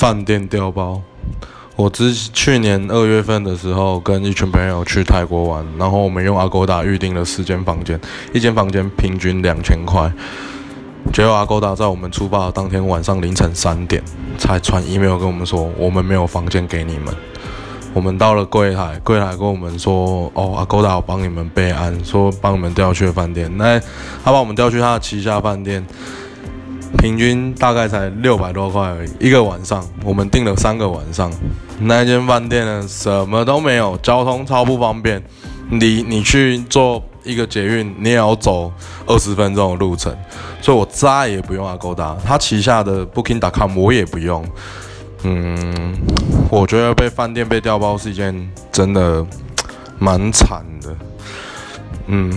饭店调包。我之去年二月份的时候，跟一群朋友去泰国玩，然后我们用阿勾达预定了四间房间，一间房间平均两千块。结果阿勾达在我们出发当天晚上凌晨三点才传 email 跟我们说，我们没有房间给你们。我们到了柜台，柜台跟我们说，哦，阿勾达我帮你们备案，说帮你们调去饭店。那他把我们调去他的旗下饭店。平均大概才六百多块而已，一个晚上。我们订了三个晚上，那间饭店呢，什么都没有，交通超不方便。你你去坐一个捷运，你也要走二十分钟的路程，所以我再也不用阿勾达，他旗下的 Booking.com 我也不用。嗯，我觉得被饭店被调包是一件真的蛮惨的。嗯。